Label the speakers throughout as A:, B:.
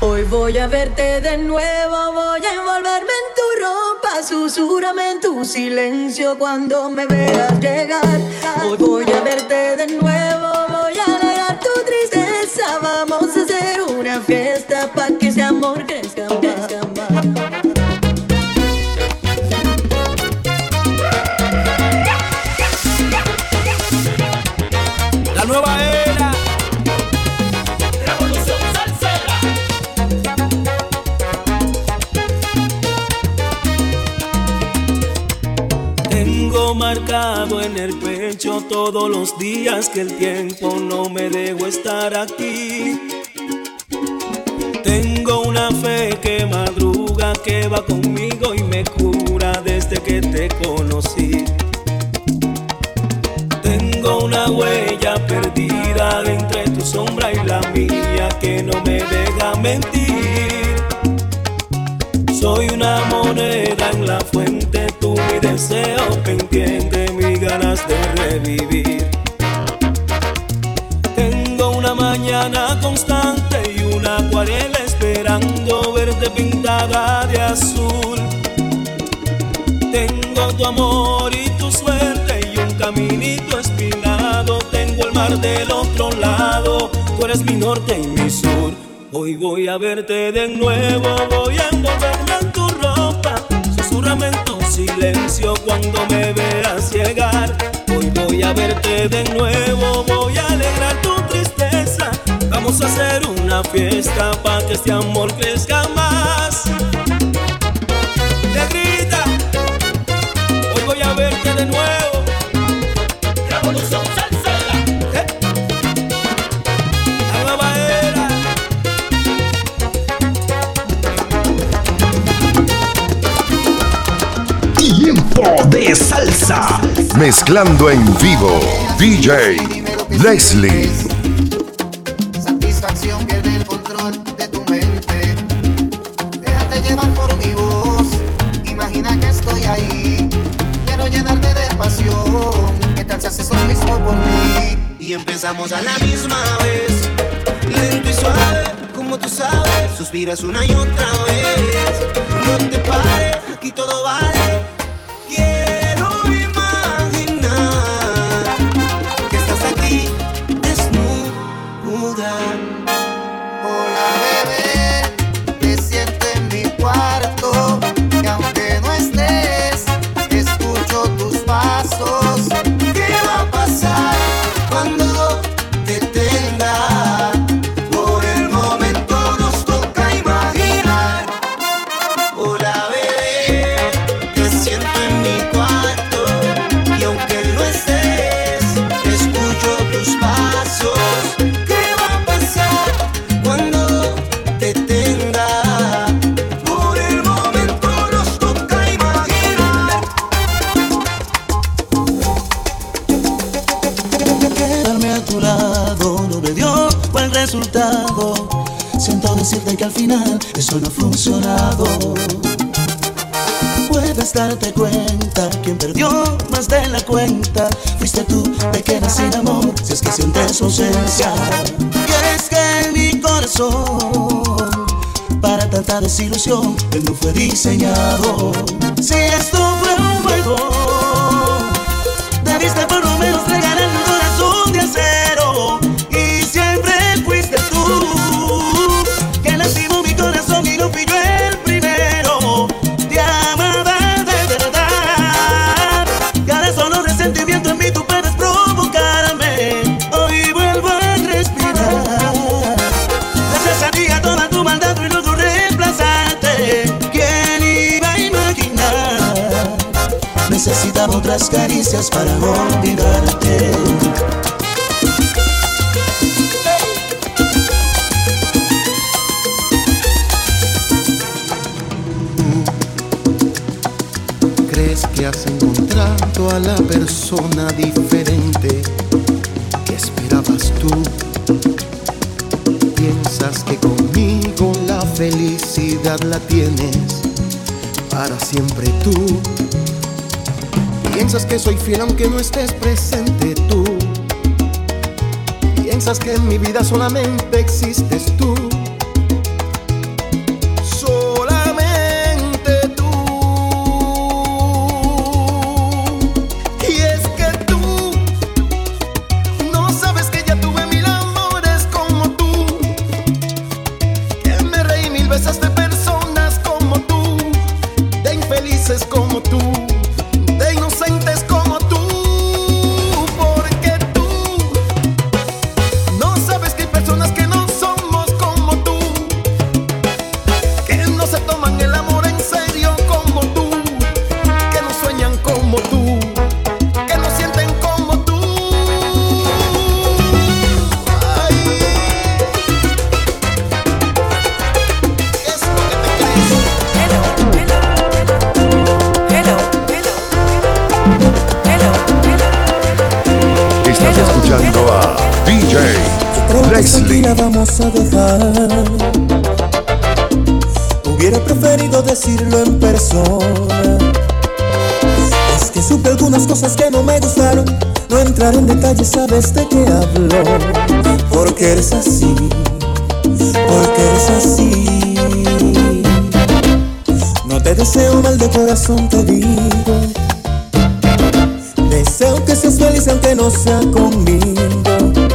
A: Hoy voy a verte de nuevo, voy a envolverme en tu ropa, susurrame en tu silencio cuando me veas llegar. Hoy voy a verte de nuevo, voy a alejar tu tristeza, vamos a hacer una fiesta para que ese amor
B: marcado en el pecho todos los días que el tiempo no me dejó estar aquí. Tengo una fe que madruga, que va conmigo y me cura desde que te conocí una huella perdida entre tu sombra y la mía que no me deja mentir. Soy una moneda deseo que entiende mis ganas de revivir. Tengo una mañana constante y una acuarela esperando verte pintada de azul. Tengo tu amor y tu suerte y un caminito del otro lado, tú eres mi norte y mi sur. Hoy voy a verte de nuevo, voy a envolverme en tu ropa, susurrame silencio cuando me veas llegar. Hoy voy a verte de nuevo, voy a alegrar tu tristeza. Vamos a hacer una fiesta para que este amor crezca más.
C: Mezclando en vivo, DJ Leslie.
D: Satisfacción pierde el control de tu mente. Déjate llevar por mi voz. Imagina que estoy ahí. Quiero llenarte de pasión. ¿Qué tal si haces lo mismo por mí? Y empezamos a la misma vez. Lento y suave, como tú sabes. Suspiras una y otra vez. No te pares, aquí todo vale.
E: Darte cuenta, quien perdió más de la cuenta, fuiste tú, te quedas sin amor, si es que sientes su ausencia. Y es que mi corazón, para tanta desilusión, él no fue diseñado. Si esto fue un juego, otras caricias para olvidarte.
D: ¿Crees que has encontrado a la persona diferente que esperabas tú? Piensas que conmigo la felicidad la tienes para siempre tú Piensas que soy fiel aunque no estés presente tú. Piensas que en mi vida solamente existes tú.
C: Leslie.
F: Y la vamos a dejar. Hubiera preferido decirlo en persona. Es que supe algunas cosas que no me gustaron. No entrar en detalles, sabes de qué hablo. Porque eres así. Porque eres así. No te deseo mal de corazón, te digo. Deseo que seas feliz aunque no sea conmigo.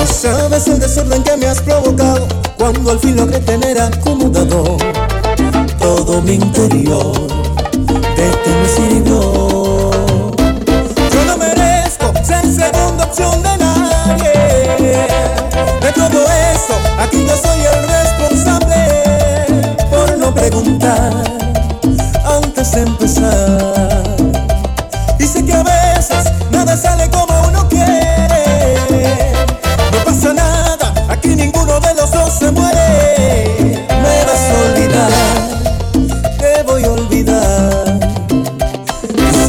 F: No sabes el desorden que me has provocado cuando al fin logré tener acomodado todo mi interior. ¿De qué me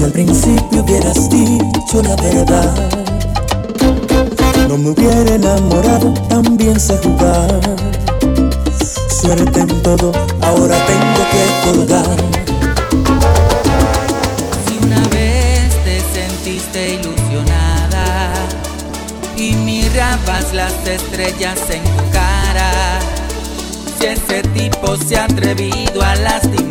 F: si al principio hubieras dicho la verdad, no me hubiera enamorado, también sé jugar. Suerte en todo, ahora tengo que colgar.
G: Si una vez te sentiste ilusionada y mirabas las estrellas en tu cara, si ese tipo se ha atrevido a lastimarte,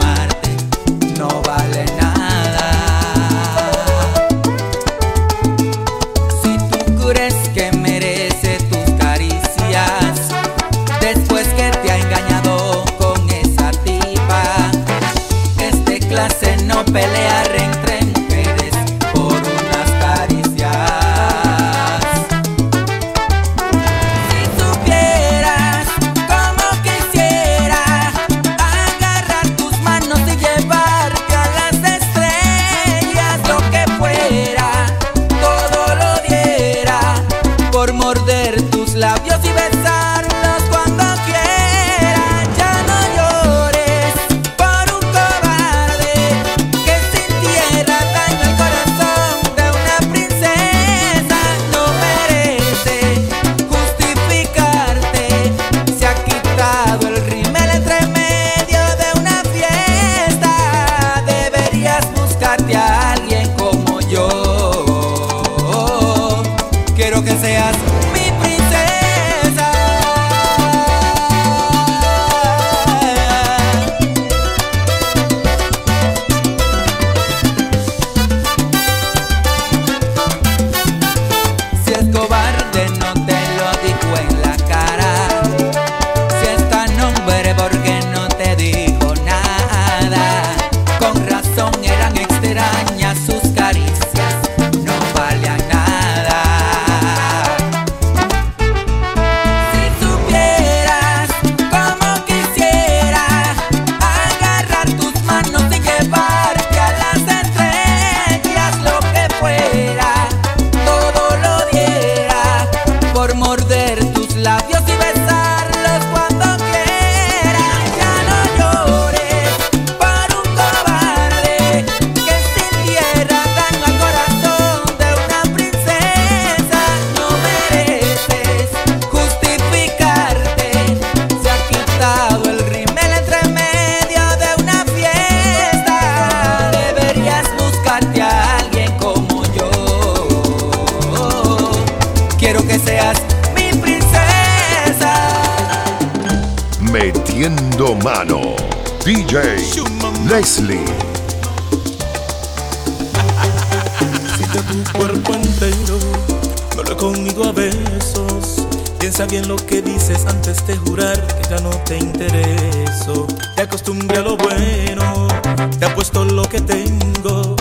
C: Metiendo mano. DJ Leslie.
H: Siente tu cuerpo entero, vuelve conmigo a besos. Piensa bien lo que dices antes de jurar que ya no te intereso. Te acostumbré a lo bueno, te apuesto lo que tengo.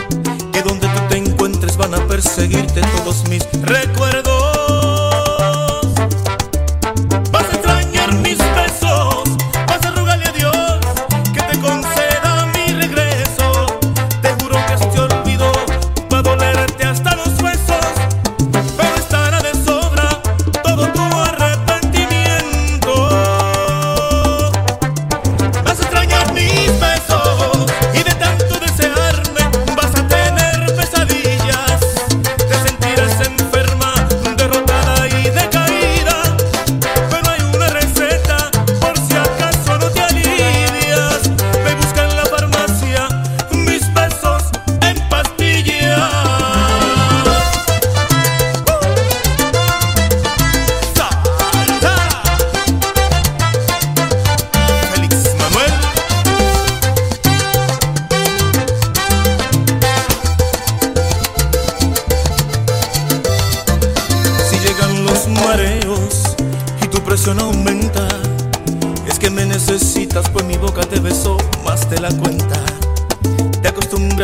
H: Que donde tú te encuentres van a perseguirte todos mis recuerdos.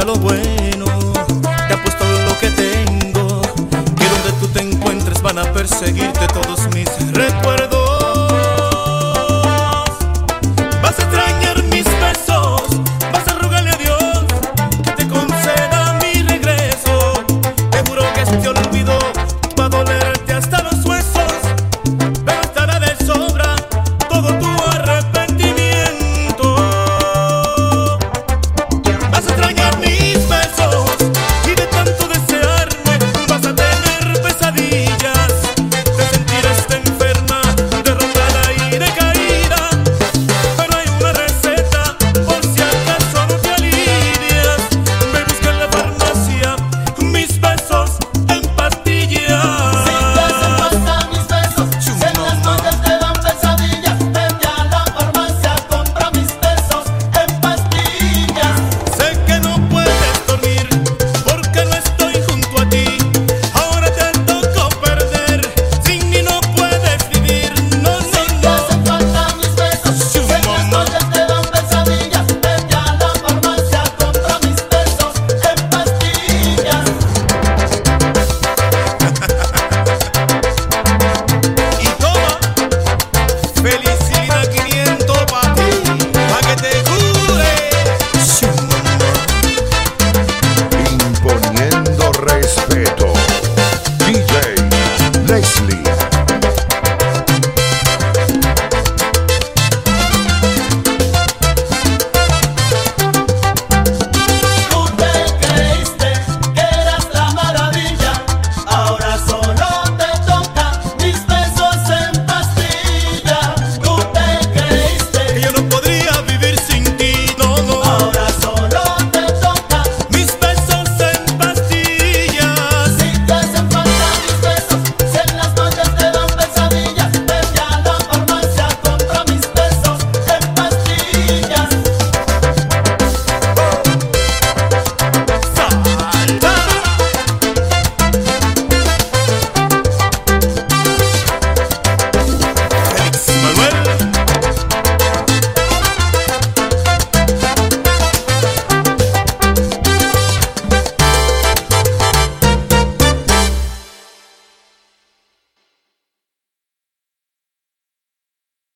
H: Lo bueno, te apuesto lo que tengo. Que donde tú te encuentres van a perseguirte todos mis recuerdos.